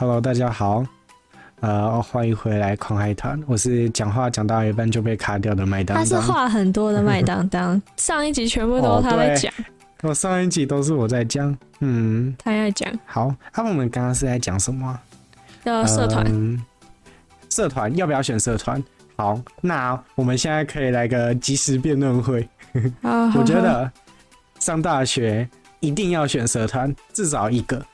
Hello，大家好，呃，欢迎回来狂嗨团，我是讲话讲到一半就被卡掉的麦当当。他是话很多的麦当当，上一集全部都是他在讲。我、哦、上一集都是我在讲，嗯，他在讲。好，那、啊、我们刚刚是在讲什么？呃，社团、嗯。社团要不要选社团？好，那我们现在可以来个即时辩论会。我觉得上大学一定要选社团，至少一个。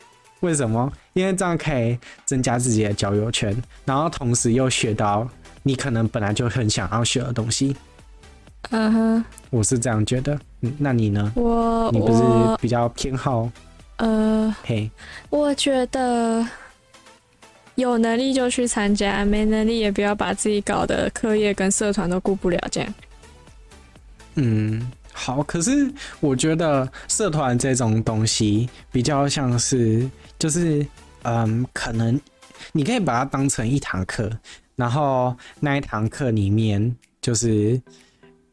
为什么？因为这样可以增加自己的交友圈，然后同时又学到你可能本来就很想要学的东西。嗯哼，我是这样觉得。嗯，那你呢？我你不是比较偏好？呃，嘿，我觉得有能力就去参加，没能力也不要把自己搞得课业跟社团都顾不了这样。嗯。好，可是我觉得社团这种东西比较像是，就是嗯，可能你可以把它当成一堂课，然后那一堂课里面就是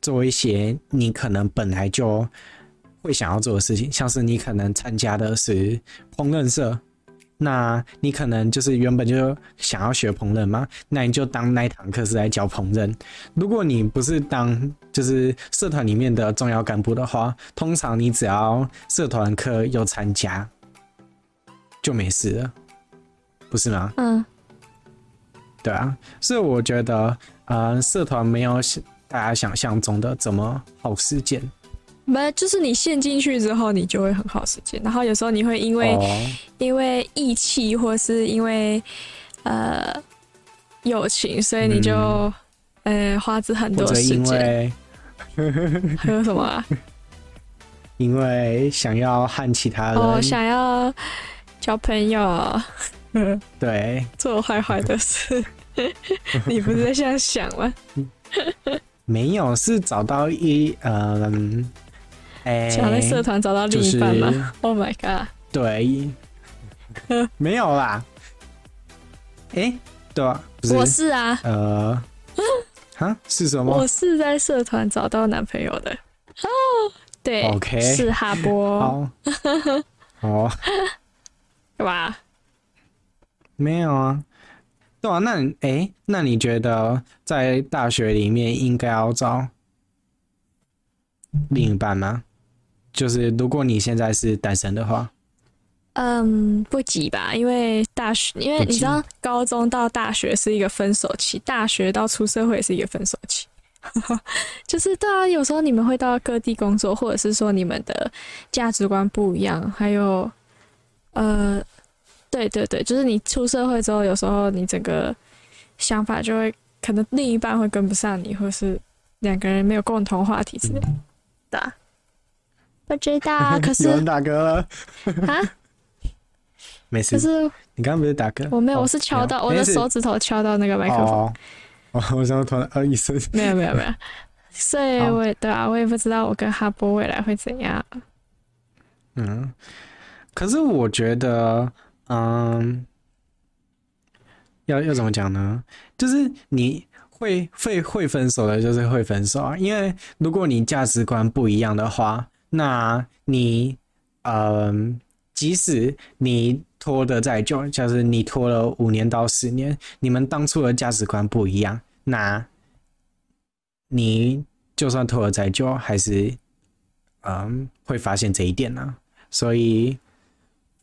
做一些你可能本来就会想要做的事情，像是你可能参加的是烹饪社。那你可能就是原本就想要学烹饪吗，那你就当那一堂课是在教烹饪。如果你不是当就是社团里面的重要干部的话，通常你只要社团课有参加就没事了，不是吗？嗯，对啊，所以我觉得，呃，社团没有大家想象中的这么耗时间。没，就是你陷进去之后，你就会很耗时间。然后有时候你会因为、oh. 因为义气，或是因为呃友情，所以你就、嗯、呃花费很多时间。还有什么、啊？因为想要和其他人，哦，oh, 想要交朋友。对，做坏坏的事。你不是在这样想吗？没有，是找到一嗯。想在社团找到另一半吗？就是？Oh my god！对，没有啦。哎、欸，对啊，我是啊。呃，哈，是什么？我是在社团找到男朋友的。哦，对，OK，是哈波。好，哦，对吧？没有啊。对啊，那哎、欸，那你觉得在大学里面应该要找另一半吗？就是如果你现在是单身的话，嗯，不急吧，因为大学，因为你知道，高中到大学是一个分手期，大学到出社会是一个分手期，就是对啊，有时候你们会到各地工作，或者是说你们的价值观不一样，还有，呃，对对对，就是你出社会之后，有时候你整个想法就会可能另一半会跟不上你，或是两个人没有共同话题之类的，对啊。我知道，可是有人打嗝了 啊？没事，可是你刚刚不是打嗝？我没有，我是敲到我的手指头敲到那个麦克风。哦，我想突然呃一声，没有没有没有，所以我也对啊，我也不知道我跟哈波未来会怎样。嗯，可是我觉得，嗯，要要怎么讲呢？就是你会会会分手的，就是会分手啊，因为如果你价值观不一样的话。那你，嗯、即使你拖得再久，就是你拖了五年到十年，你们当初的价值观不一样，那你就算拖得再久，还是，嗯、会发现这一点呢、啊。所以，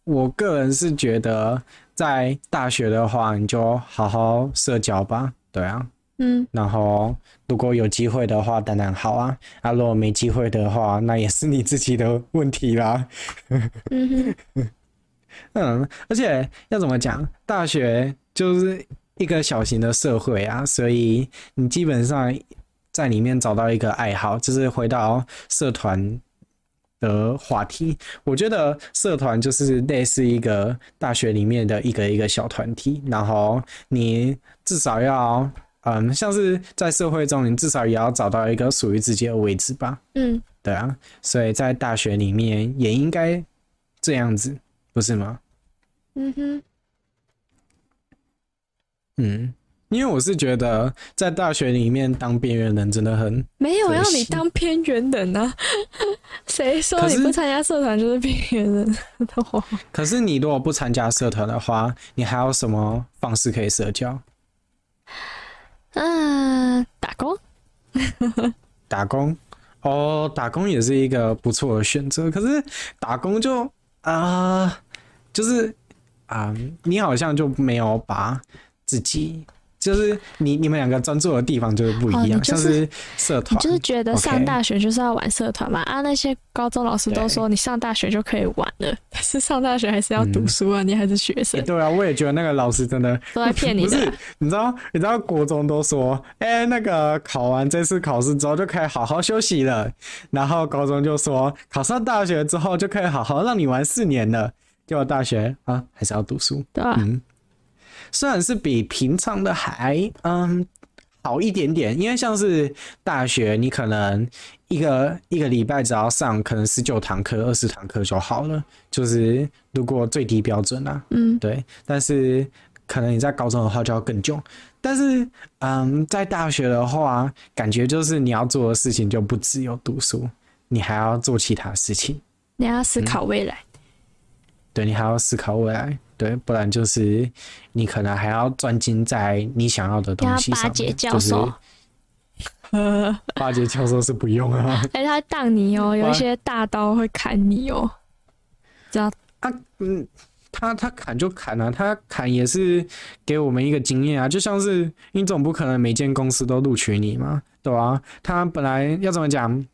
我个人是觉得，在大学的话，你就好好社交吧，对啊。嗯，然后如果有机会的话，当然好啊。啊，如果没机会的话，那也是你自己的问题啦。嗯，嗯，而且要怎么讲，大学就是一个小型的社会啊，所以你基本上在里面找到一个爱好，就是回到社团的话题。我觉得社团就是类似一个大学里面的一个一个小团体，然后你至少要。嗯，像是在社会中，你至少也要找到一个属于自己的位置吧。嗯，对啊，所以在大学里面也应该这样子，不是吗？嗯哼，嗯，因为我是觉得在大学里面当边缘人真的很没有让你当边缘人啊，谁说你不参加社团就是边缘人 的话？可是你如果不参加社团的话，你还有什么方式可以社交？嗯，打工，打工哦，打工也是一个不错的选择。可是打工就啊、就是啊、你好像就没有把自己。就是你你们两个专注的地方就是不一样，哦就是、像是社团，就是觉得上大学就是要玩社团嘛啊，那些高中老师都说你上大学就可以玩了，但是上大学还是要读书啊，嗯、你还是学生。对啊，我也觉得那个老师真的都在骗你的。不是，你知道你知道国中都说，哎、欸，那个考完这次考试之后就可以好好休息了，然后高中就说考上大学之后就可以好好让你玩四年了，结果大学啊还是要读书。对啊。嗯虽然是比平常的还嗯好一点点，因为像是大学，你可能一个一个礼拜只要上可能十九堂课、二十堂课就好了，就是如果最低标准啊，嗯，对。但是可能你在高中的话就要更久，但是嗯，在大学的话，感觉就是你要做的事情就不只有读书，你还要做其他事情，你要思考未来，嗯、对，你还要思考未来。对，不然就是你可能还要专精在你想要的东西上面。巴结教授，呃，巴结教授是不用啊。哎、欸，他当你哦，有一些大刀会砍你哦。知道啊？嗯，他他砍就砍啊，他砍也是给我们一个经验啊。就像是你总不可能每间公司都录取你嘛，对吧、啊？他本来要怎么讲，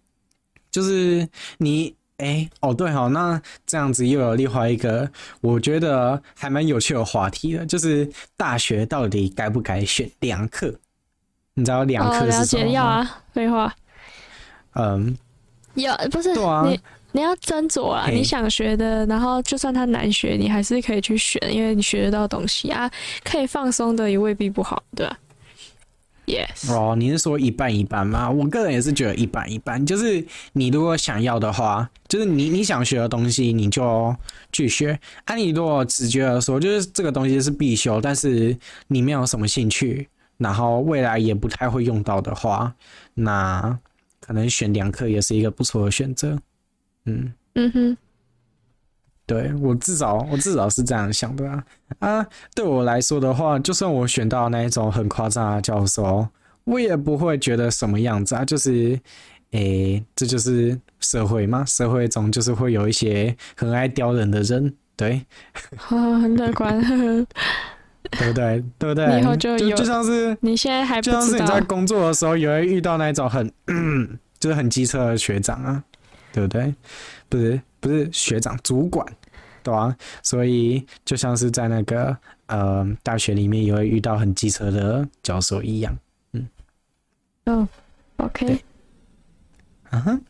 就是你。哎、欸，哦对哈，那这样子又有另外一个我觉得还蛮有趣的话题了，就是大学到底该不该选两课？你知道两课是什么吗？哦、了解，要啊，废话。嗯，要不是对、啊、你你要斟酌啊，欸、你想学的，然后就算它难学，你还是可以去选，因为你学得到东西啊，可以放松的也未必不好，对吧？Yes，哦，你是说一半一半吗？我个人也是觉得一半一半。就是你如果想要的话，就是你你想学的东西，你就去学。啊，你如果只觉得说，就是这个东西是必修，但是你没有什么兴趣，然后未来也不太会用到的话，那可能选两科也是一个不错的选择。嗯嗯哼。对，我至少我至少是这样想的啊啊！对我来说的话，就算我选到那一种很夸张的教授，我也不会觉得什么样子啊。就是，诶，这就是社会嘛，社会中就是会有一些很爱刁人的人，对，哦、很乐观，对不对？对不对？以后就有就，就像是你现在还不就像是你在工作的时候，也会遇到那种很 就是很机车的学长啊，对不对？不是。不是学长，主管，对吧、啊？所以就像是在那个呃大学里面也会遇到很机车的教授一样，嗯，哦，OK，嗯哼，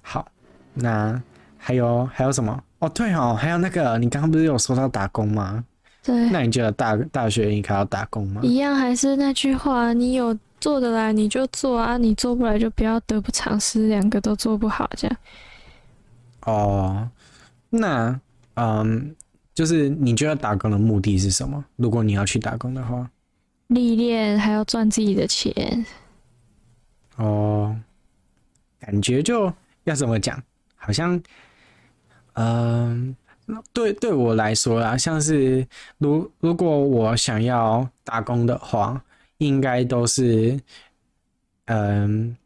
好，那还有还有什么？哦，对哦，还有那个你刚刚不是有说到打工吗？对，那你觉得大大学应该要打工吗？一样还是那句话，你有做得来你就做啊，你做不来就不要得不偿失，两个都做不好这样。哦，那嗯，就是你觉得打工的目的是什么？如果你要去打工的话，历练还要赚自己的钱。哦，感觉就要怎么讲？好像，嗯，对对我来说啊，像是如如果我想要打工的话，应该都是，嗯，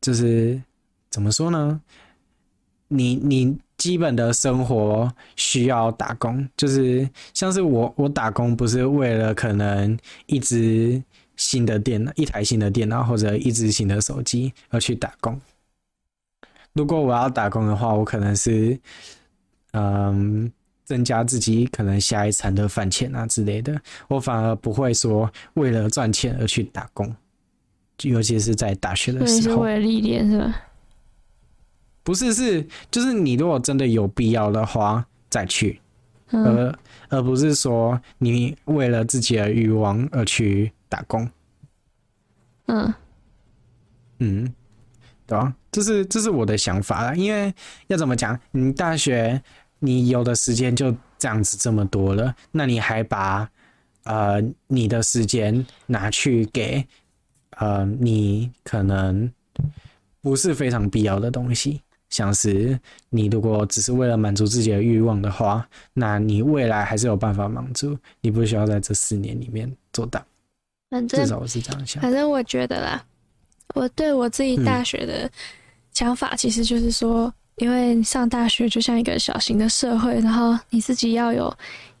就是怎么说呢？你你基本的生活需要打工，就是像是我我打工不是为了可能一支新的电脑、一台新的电脑或者一支新的手机而去打工。如果我要打工的话，我可能是嗯增加自己可能下一餐的饭钱啊之类的。我反而不会说为了赚钱而去打工，尤其是在大学的时候。是为了历练是吧？不是，是就是你如果真的有必要的话再去，嗯、而而不是说你为了自己的欲望而去打工。嗯嗯，对吧？这是这是我的想法啦，因为要怎么讲，你大学你有的时间就这样子这么多了，那你还把呃你的时间拿去给呃你可能不是非常必要的东西。像是你如果只是为了满足自己的欲望的话，那你未来还是有办法满足，你不需要在这四年里面做到。反正至少我是这样想。反正我觉得啦，我对我自己大学的想法，其实就是说，嗯、因为上大学就像一个小型的社会，然后你自己要有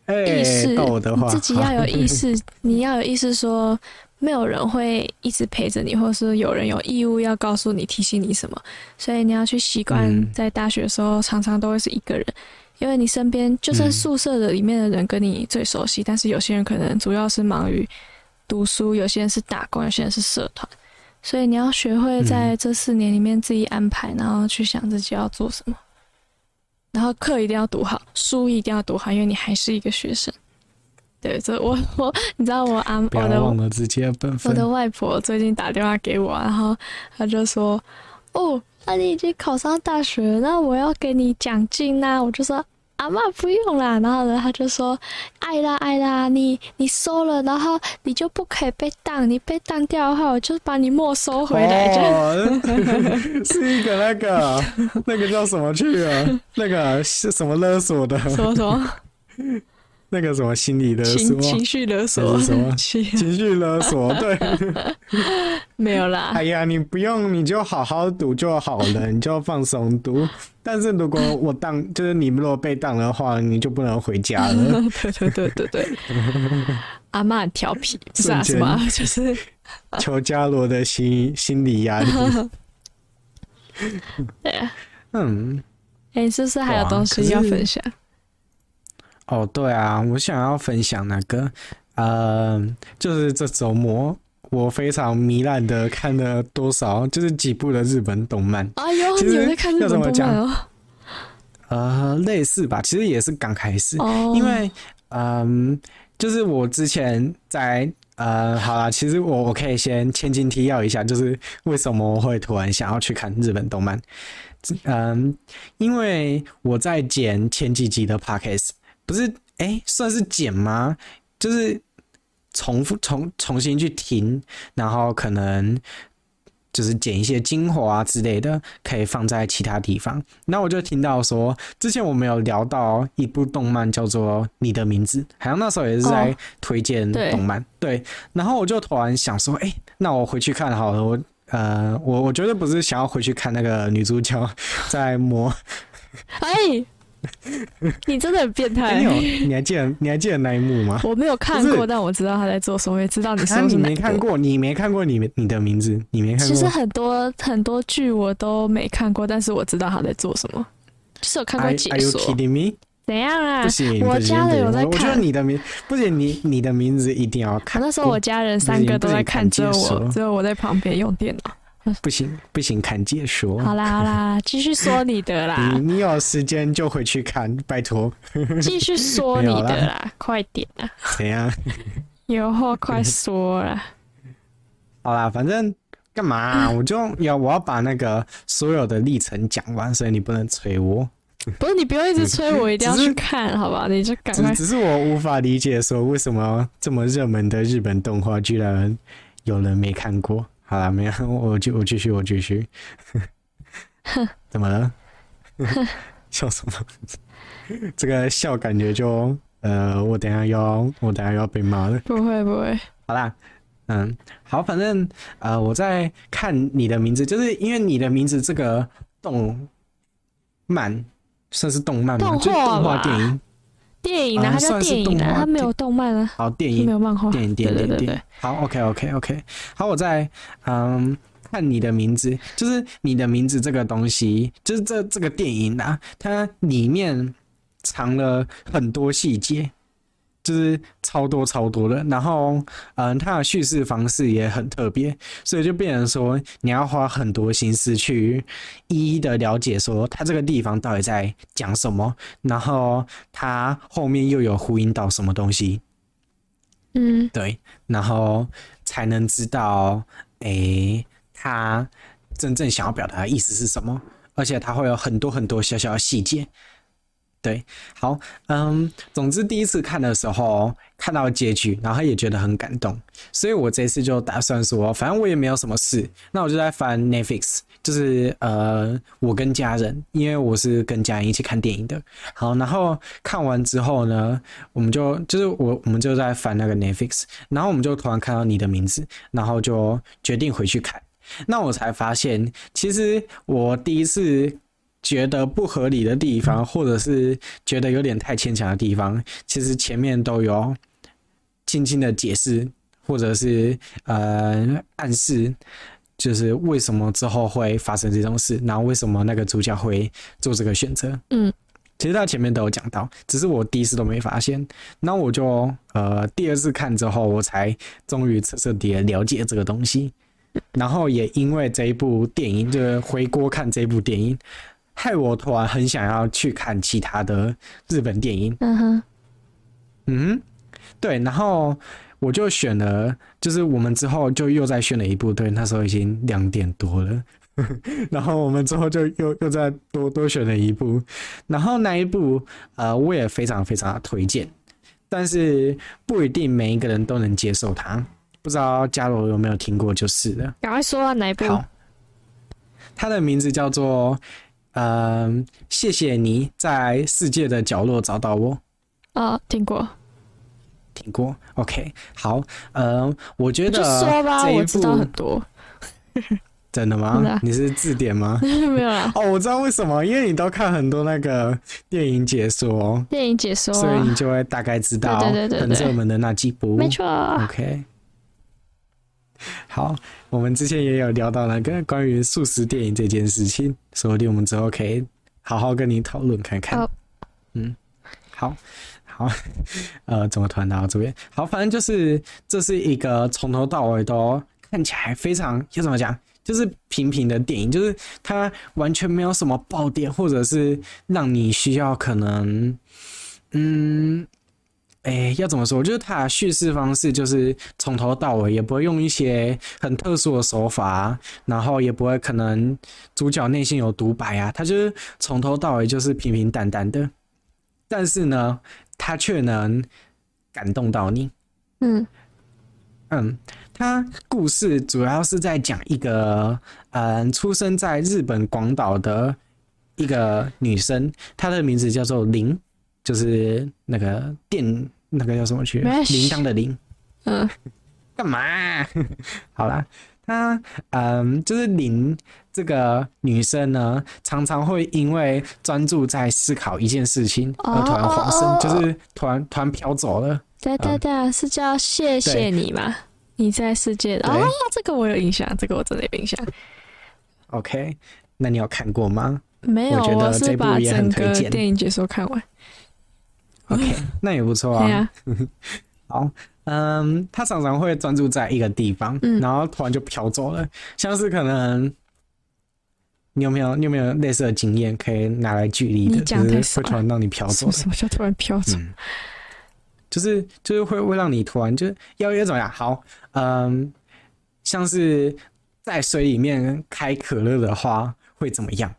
意识，欸、你自己 要有意识，你要有意识说。没有人会一直陪着你，或是有人有义务要告诉你、提醒你什么，所以你要去习惯在大学的时候，常常都会是一个人，因为你身边就算宿舍的里面的人跟你最熟悉，但是有些人可能主要是忙于读书，有些人是打工，有些人是社团，所以你要学会在这四年里面自己安排，然后去想自己要做什么，然后课一定要读好，书一定要读好，因为你还是一个学生。对，这我我，你知道我阿我的我的外婆最近打电话给我，然后她就说：“哦，那你已经考上大学，那我要给你奖金呐。”我就说：“阿妈不用啦。”然后呢，他就说：“爱啦爱啦，你你收了，然后你就不可以被当，你被当掉的话，我就把你没收回来。哦” 是一个那个那个叫什么去啊？那个是什么勒索的？什么什么？那个什么心理勒索，情情绪勒索，什么 情绪勒索？对，没有啦。哎呀，你不用，你就好好读就好了，你就放松读。但是如果我当，就是你如果被当的话，你就不能回家了。对对对对对。阿嬷很调皮，是啊，什么？就是求伽罗的心心理压力。对啊，嗯，哎、欸，是不是还有东西要分享？哦，对啊，我想要分享那个，呃，就是这周末我非常糜烂的看了多少，就是几部的日本动漫。哎呦，你有在看日本动漫哦？呃，类似吧，其实也是刚开始，哦、因为，嗯、呃，就是我之前在，呃，好啦，其实我我可以先千金提要一下，就是为什么我会突然想要去看日本动漫，嗯、呃，因为我在剪前几集的 podcast。不是，哎、欸，算是剪吗？就是重复、重重新去听，然后可能就是剪一些精华啊之类的，可以放在其他地方。那我就听到说，之前我们有聊到一部动漫叫做《你的名字》，好像那时候也是在推荐动漫。哦、对，对，然后我就突然想说，哎、欸，那我回去看好了。我呃，我我觉得不是想要回去看那个女主角 在磨，哎。你真的很变态、欸！你你还记得你还记得那一幕吗？我没有看过，但我知道他在做什么，也知道你是。你没看过，你没看过你你的名字，你没看过。其实很多很多剧我都没看过，但是我知道他在做什么，就是有看过解说。Are you kidding me？怎样啊？不行，我家人有在看。我觉得你的名不行，你你的名字一定要看。那时候我家人三个都在看，只有我只有我在旁边用电脑。不行不行，看解说。好啦好啦，继续说你的啦。你你有时间就回去看，拜托。继续说你的啦，啦快点啊。怎样？有话快说啦。好啦，反正干嘛、啊？我就要我要把那个所有的历程讲完，所以你不能催我。不是你不要一直催我，一定要去看，好吧？你就赶快只。只是我无法理解，说为什么这么热门的日本动画，居然有人没看过。好了，没有，我继我继续，我继续。怎么了？笑什么？这个笑感觉就呃，我等下要，我等下要被骂了。不会不会。好啦，嗯，好，反正呃，我在看你的名字，就是因为你的名字这个动漫算是动漫吗？动画就动画电影。电影呢？它叫电影呢？它没有动漫啊。好，电影没有漫画。电影，电影，电影。好，OK，OK，OK。好，我在嗯看你的名字，就是你的名字这个东西，就是这这个电影啊，它里面藏了很多细节。就是超多超多的，然后，嗯，它的叙事方式也很特别，所以就变成说你要花很多心思去一一的了解，说它这个地方到底在讲什么，然后它后面又有呼应到什么东西，嗯，对，然后才能知道，诶、欸，他真正想要表达的意思是什么，而且它会有很多很多小小的细节。对，好，嗯，总之第一次看的时候看到结局，然后也觉得很感动，所以我这次就打算说，反正我也没有什么事，那我就在翻 Netflix，就是呃，我跟家人，因为我是跟家人一起看电影的。好，然后看完之后呢，我们就就是我我们就在翻那个 Netflix，然后我们就突然看到你的名字，然后就决定回去看。那我才发现，其实我第一次。觉得不合理的地方，或者是觉得有点太牵强的地方，其实前面都有轻轻的解释，或者是呃暗示，就是为什么之后会发生这种事，然后为什么那个主角会做这个选择。嗯，其实他前面都有讲到，只是我第一次都没发现。那我就呃第二次看之后，我才终于彻彻底底了解这个东西。然后也因为这一部电影，就是回锅看这部电影。害我突然很想要去看其他的日本电影。嗯哼，嗯，对，然后我就选了，就是我们之后就又再选了一部，对，那时候已经两点多了，然后我们之后就又又再多多选了一部，然后那一部呃我也非常非常的推荐，但是不一定每一个人都能接受它，不知道嘉罗有没有听过就是了。赶快说啊，哪一部？好，它的名字叫做。嗯，谢谢你在世界的角落找到我。啊、哦，听过，听过。OK，好。嗯，我觉得就说吧，我知道很多。真的吗？你是字典吗？没有啦。哦，我知道为什么，因为你都看很多那个电影解说，电影解说，所以你就会大概知道很热门的那几部。没错。OK。好，我们之前也有聊到那个关于素食电影这件事情，说不定我们之后可以好好跟你讨论看看。Oh. 嗯，好，好，呃，怎么突然到这边？好，反正就是这是一个从头到尾都看起来非常要怎么讲，就是平平的电影，就是它完全没有什么爆点，或者是让你需要可能，嗯。哎、欸，要怎么说？我觉得他叙事方式就是从头到尾也不会用一些很特殊的手法，然后也不会可能主角内心有独白啊，他就是从头到尾就是平平淡淡的，但是呢，他却能感动到你。嗯嗯，他故事主要是在讲一个嗯，出生在日本广岛的一个女生，她的名字叫做铃。就是那个电，那个叫什么去？铃铛的铃。嗯，干嘛？好啦，她嗯，就是铃这个女生呢，常常会因为专注在思考一件事情而突然恍神，就是突然突然飘走了。对对对，是叫谢谢你吗？你在世界的哦，这个我有印象，这个我真的有印象。OK，那你有看过吗？没有，我觉得这部也很推荐。我是把整个电影解说看完。OK，那也不错啊。啊 好，嗯，他常常会专注在一个地方，嗯、然后突然就飘走了。像是可能，你有没有你有没有类似的经验可以拿来举例的？就是会突然让你飘走。什么叫突然飘走？嗯、就是就是会会让你突然就是要要怎么样？好，嗯，像是在水里面开可乐的话会怎么样？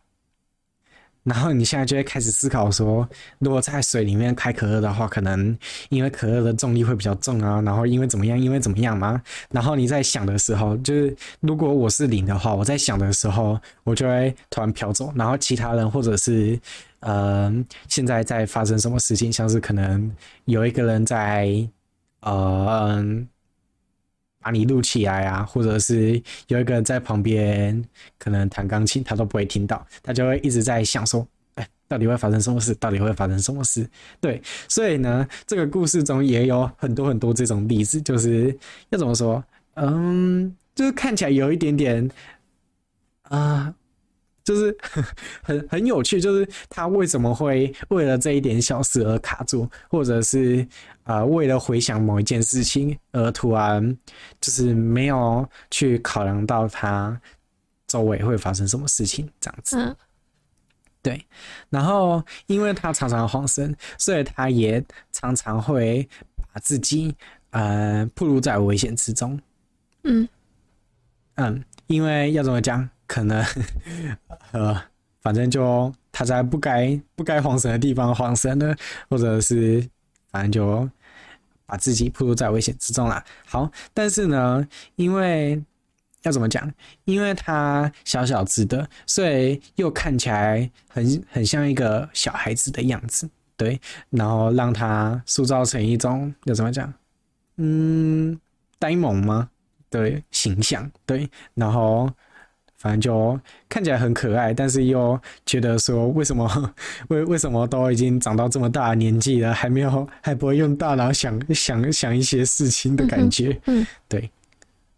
然后你现在就会开始思考说，如果在水里面开可乐的话，可能因为可乐的重力会比较重啊，然后因为怎么样，因为怎么样嘛。然后你在想的时候，就是如果我是零的话，我在想的时候，我就会突然飘走。然后其他人或者是，呃，现在在发生什么事情，像是可能有一个人在，呃。把你录起来啊，或者是有一个人在旁边可能弹钢琴，他都不会听到，他就会一直在想说，哎，到底会发生什么事？到底会发生什么事？对，所以呢，这个故事中也有很多很多这种例子，就是要怎么说？嗯，就是看起来有一点点啊。就是 很很有趣，就是他为什么会为了这一点小事而卡住，或者是、呃，为了回想某一件事情而突然就是没有去考量到他周围会发生什么事情这样子。嗯，对。然后因为他常常慌神，所以他也常常会把自己呃暴露在危险之中。嗯嗯，因为要怎么讲？可能，呃，反正就他在不该不该慌神的地方慌神了，或者是反正就把自己暴露在危险之中了。好，但是呢，因为要怎么讲？因为他小小只的，所以又看起来很很像一个小孩子的样子，对，然后让他塑造成一种要怎么讲？嗯，呆萌吗？对，形象对，然后。反正就看起来很可爱，但是又觉得说，为什么 为为什么都已经长到这么大的年纪了，还没有还不会用大脑想想想一些事情的感觉。嗯，对。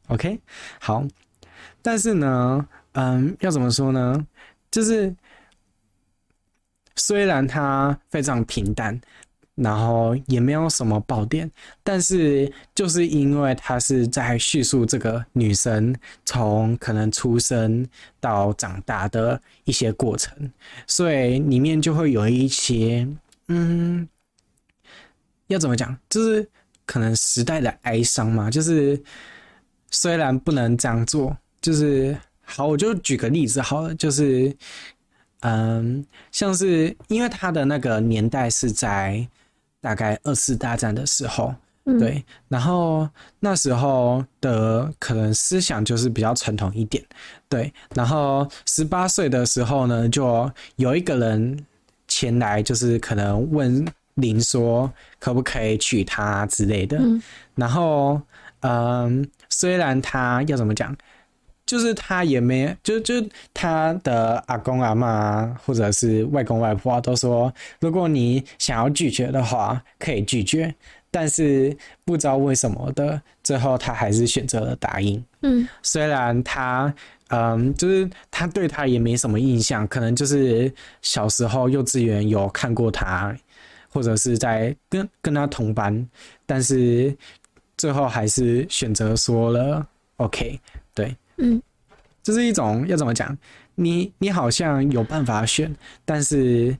OK，好。但是呢，嗯，要怎么说呢？就是虽然它非常平淡。然后也没有什么爆点，但是就是因为他是在叙述这个女生从可能出生到长大的一些过程，所以里面就会有一些，嗯，要怎么讲，就是可能时代的哀伤嘛。就是虽然不能这样做，就是好，我就举个例子好了，就是嗯，像是因为他的那个年代是在。大概二次大战的时候，对，然后那时候的可能思想就是比较传统一点，对，然后十八岁的时候呢，就有一个人前来，就是可能问林说可不可以娶她之类的，然后嗯，虽然他要怎么讲。就是他也没，就就他的阿公阿嬷或者是外公外婆都说，如果你想要拒绝的话，可以拒绝，但是不知道为什么的，最后他还是选择了答应。嗯，虽然他，嗯，就是他对他也没什么印象，可能就是小时候幼稚园有看过他，或者是在跟跟他同班，但是最后还是选择说了 OK，对。嗯，这是一种要怎么讲？你你好像有办法选，但是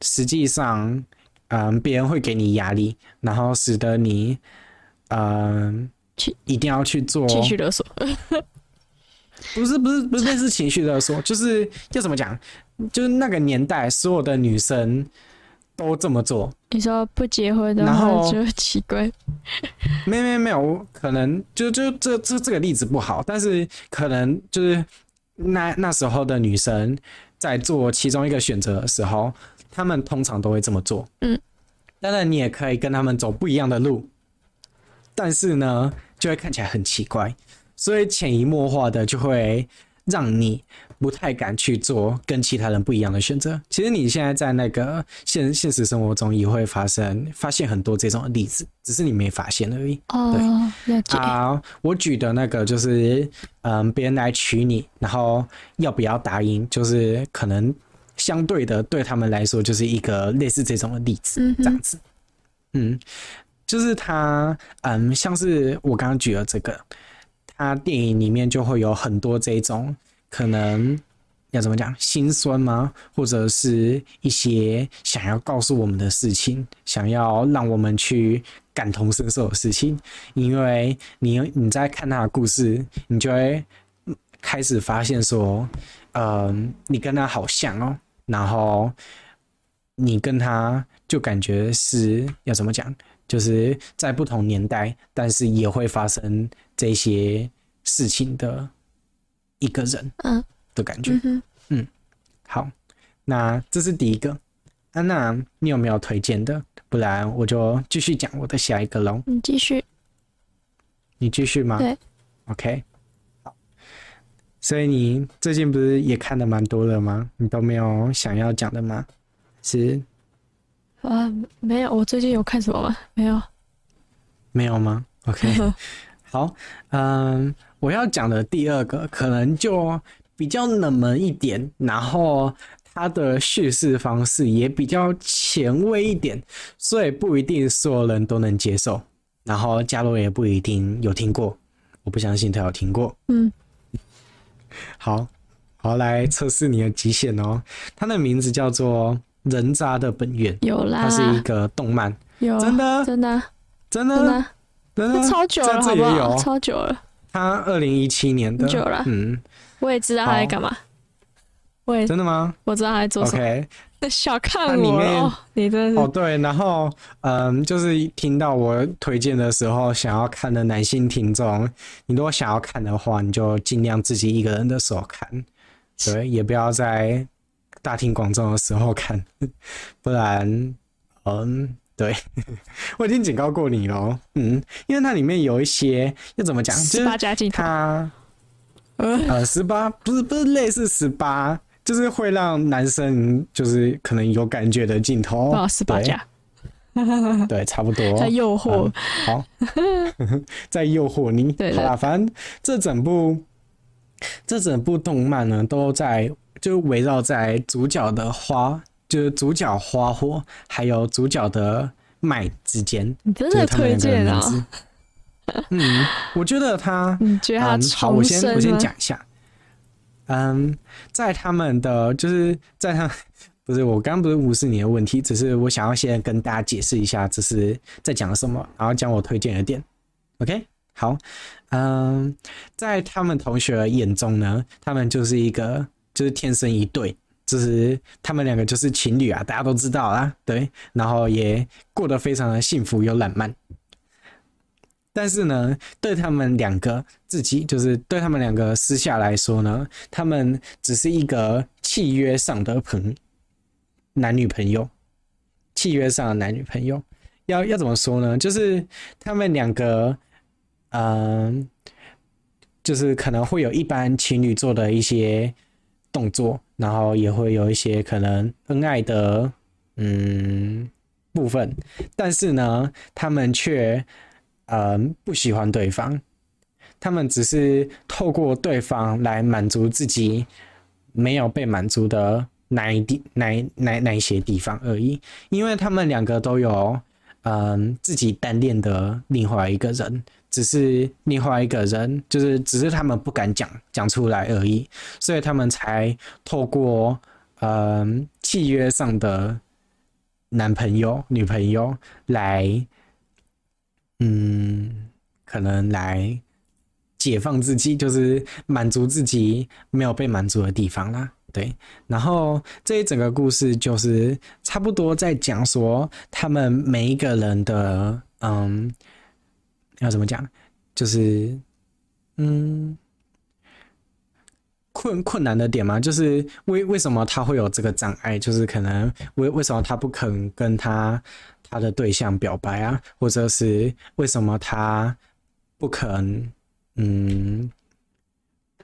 实际上，嗯，别人会给你压力，然后使得你，嗯，去一定要去做情绪勒索。不是不是不是类似情绪勒索，就是要怎么讲？就是那个年代，所有的女生。都这么做，你说不结婚的话就奇怪。没 没没有，可能就就这这这个例子不好，但是可能就是那那时候的女生在做其中一个选择的时候，她们通常都会这么做。嗯，当然你也可以跟他们走不一样的路，但是呢，就会看起来很奇怪，所以潜移默化的就会让你。不太敢去做跟其他人不一样的选择。其实你现在在那个现现实生活中也会发生，发现很多这种例子，只是你没发现而已。哦，对，了解。啊，我举的那个就是，嗯，别人来娶你，然后要不要答应，就是可能相对的对他们来说就是一个类似这种的例子，这样子。嗯，就是他，嗯，像是我刚刚举的这个，他电影里面就会有很多这种。可能要怎么讲，心酸吗？或者是一些想要告诉我们的事情，想要让我们去感同身受的事情。因为你你在看他的故事，你就会开始发现说，嗯、你跟他好像哦，然后你跟他就感觉是要怎么讲，就是在不同年代，但是也会发生这些事情的。一个人，嗯，的感觉，嗯，嗯，好，那这是第一个。安娜，你有没有推荐的？不然我就继续讲我的下一个喽。你继续，你继续吗？对，OK，好。所以你最近不是也看的蛮多了吗？你都没有想要讲的吗？是？啊，没有。我最近有看什么吗？没有，没有吗？OK，好，嗯。我要讲的第二个可能就比较冷门一点，然后它的叙事方式也比较前卫一点，所以不一定所有人都能接受。然后佳罗也不一定有听过，我不相信他有听过。嗯，好，好，来测试你的极限哦。它的名字叫做《人渣的本源》，有啦，它是一个动漫，有真的，真的，真的，真的，超久了，好不好？超久了。他二零一七年的，久了，嗯，我也知道他在干嘛。我也，真的吗？我知道他在做什么。OK，小看我。哦，你真的哦对，然后嗯，就是听到我推荐的时候，想要看的男性听众，你如果想要看的话，你就尽量自己一个人的时候看，对，也不要在大庭广众的时候看，不然嗯，对，我已经警告过你了，嗯，因为它里面有一些要怎么讲，十八加镜头，它呃。十八不是不是类似十八。就是会让男生就是可能有感觉的镜头，哦，十八加，对，差不多。在诱惑、嗯，好，在诱惑你，对，对，好啦，反正这整部这整部动漫呢，都在就围绕在主角的花，就是主角花火，还有主角的麦之间。你真的推荐啊？嗯，我觉得他，你觉得他、嗯、好，我先我先讲一下。嗯，在他们的就是在他 不是我刚刚不是无视你的问题，只是我想要先跟大家解释一下这是在讲什么，然后讲我推荐的店。OK，好，嗯，在他们同学眼中呢，他们就是一个就是天生一对，就是他们两个就是情侣啊，大家都知道啦，对，然后也过得非常的幸福又浪漫。但是呢，对他们两个自己，就是对他们两个私下来说呢，他们只是一个契约上的朋男女朋友，契约上的男女朋友，要要怎么说呢？就是他们两个，嗯，就是可能会有一般情侣做的一些动作，然后也会有一些可能恩爱的嗯部分，但是呢，他们却。嗯，不喜欢对方，他们只是透过对方来满足自己没有被满足的哪一地、哪哪哪一些地方而已。因为他们两个都有嗯自己单恋的另外一个人，只是另外一个人就是只是他们不敢讲讲出来而已，所以他们才透过嗯契约上的男朋友、女朋友来。嗯，可能来解放自己，就是满足自己没有被满足的地方啦。对，然后这一整个故事就是差不多在讲说他们每一个人的，嗯，要怎么讲，就是嗯，困困难的点嘛，就是为为什么他会有这个障碍，就是可能为为什么他不肯跟他。他的对象表白啊，或者是为什么他不肯嗯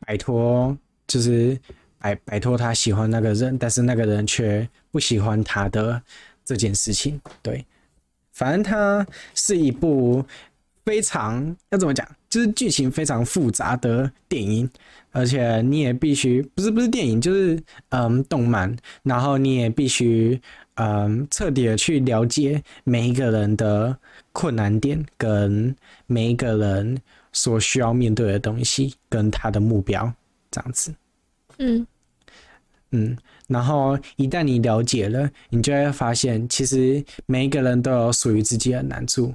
摆脱，就是摆摆脱他喜欢那个人，但是那个人却不喜欢他的这件事情。对，反正它是一部非常要怎么讲，就是剧情非常复杂的电影，而且你也必须不是不是电影，就是嗯动漫，然后你也必须。嗯，彻底的去了解每一个人的困难点，跟每一个人所需要面对的东西，跟他的目标，这样子。嗯嗯，然后一旦你了解了，你就会发现，其实每一个人都有属于自己的难处，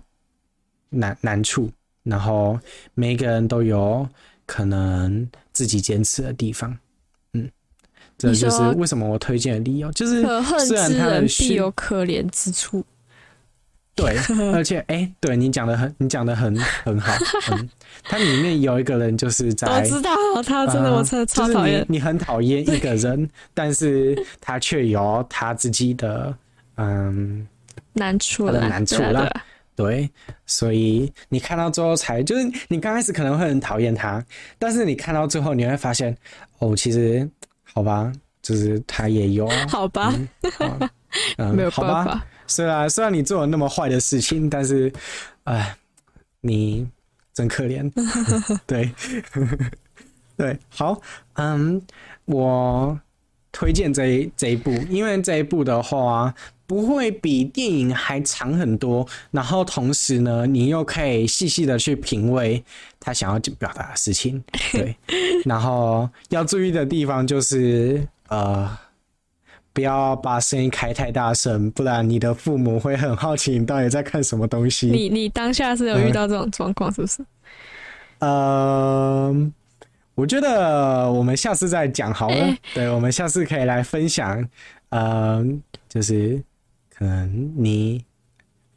难难处，然后每一个人都有可能自己坚持的地方。嗯这就是为什么我推荐的理由，就是虽然他的必有可怜之处，对，而且哎、欸，对你讲的很，你讲的很很好，嗯，他里面有一个人就是在，我知道他真的，我真的超讨厌、呃就是、你，你很讨厌一个人，但是他却有他自己的嗯难处，他的难处啦，对，所以你看到最后才就是你刚开始可能会很讨厌他，但是你看到最后你会发现哦，其实。好吧，就是他也有。好吧，嗯，嗯没有办法。好吧，虽然虽然你做了那么坏的事情，但是，哎，你真可怜。对，对，好，嗯，我推荐这一这一部，因为这一部的话。不会比电影还长很多，然后同时呢，你又可以细细的去品味他想要表达的事情。对，然后要注意的地方就是，呃，不要把声音开太大声，不然你的父母会很好奇你到底在看什么东西。你你当下是有遇到这种状况是不是？嗯、呃，我觉得我们下次再讲好了。欸、对，我们下次可以来分享，嗯、呃，就是可能你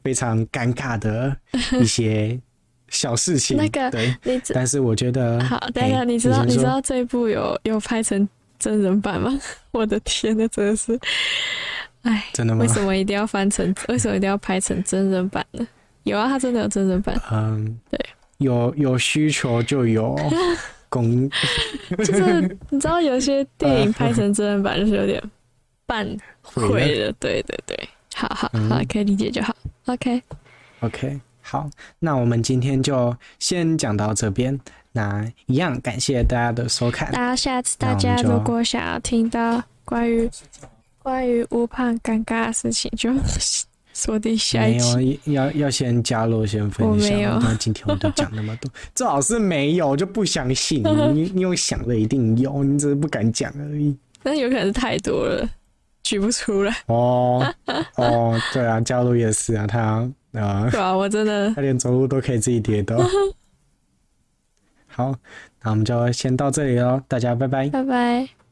非常尴尬的一些小事情。那个，对，你但是我觉得，好，等一下，你知道你，你知道这一部有有拍成真人版吗？我的天呐，真的是，哎，真的吗？为什么一定要翻成？为什么一定要拍成真人版呢？有啊，他真的有真人版。嗯，对，有有需求就有。公就是你知道，有些电影拍成真人版就是有点半毁了。对对对，好好好，可以理解就好。OK OK，好，那我们今天就先讲到这边。那一样感谢大家的收看。那下次大家如果想要听到关于关于乌胖尴尬的事情，就。说的下一没有，要要先加入，先分享。没有，那今天我们都讲那么多，最好是没有，就不相信你。你有想的一定有，你只是不敢讲而已。那有可能是太多了，举不出来。哦哦，对啊，加入也是啊，他啊，对啊，我真的，他连走路都可以自己跌倒。好，那我们就先到这里喽，大家拜拜，拜拜。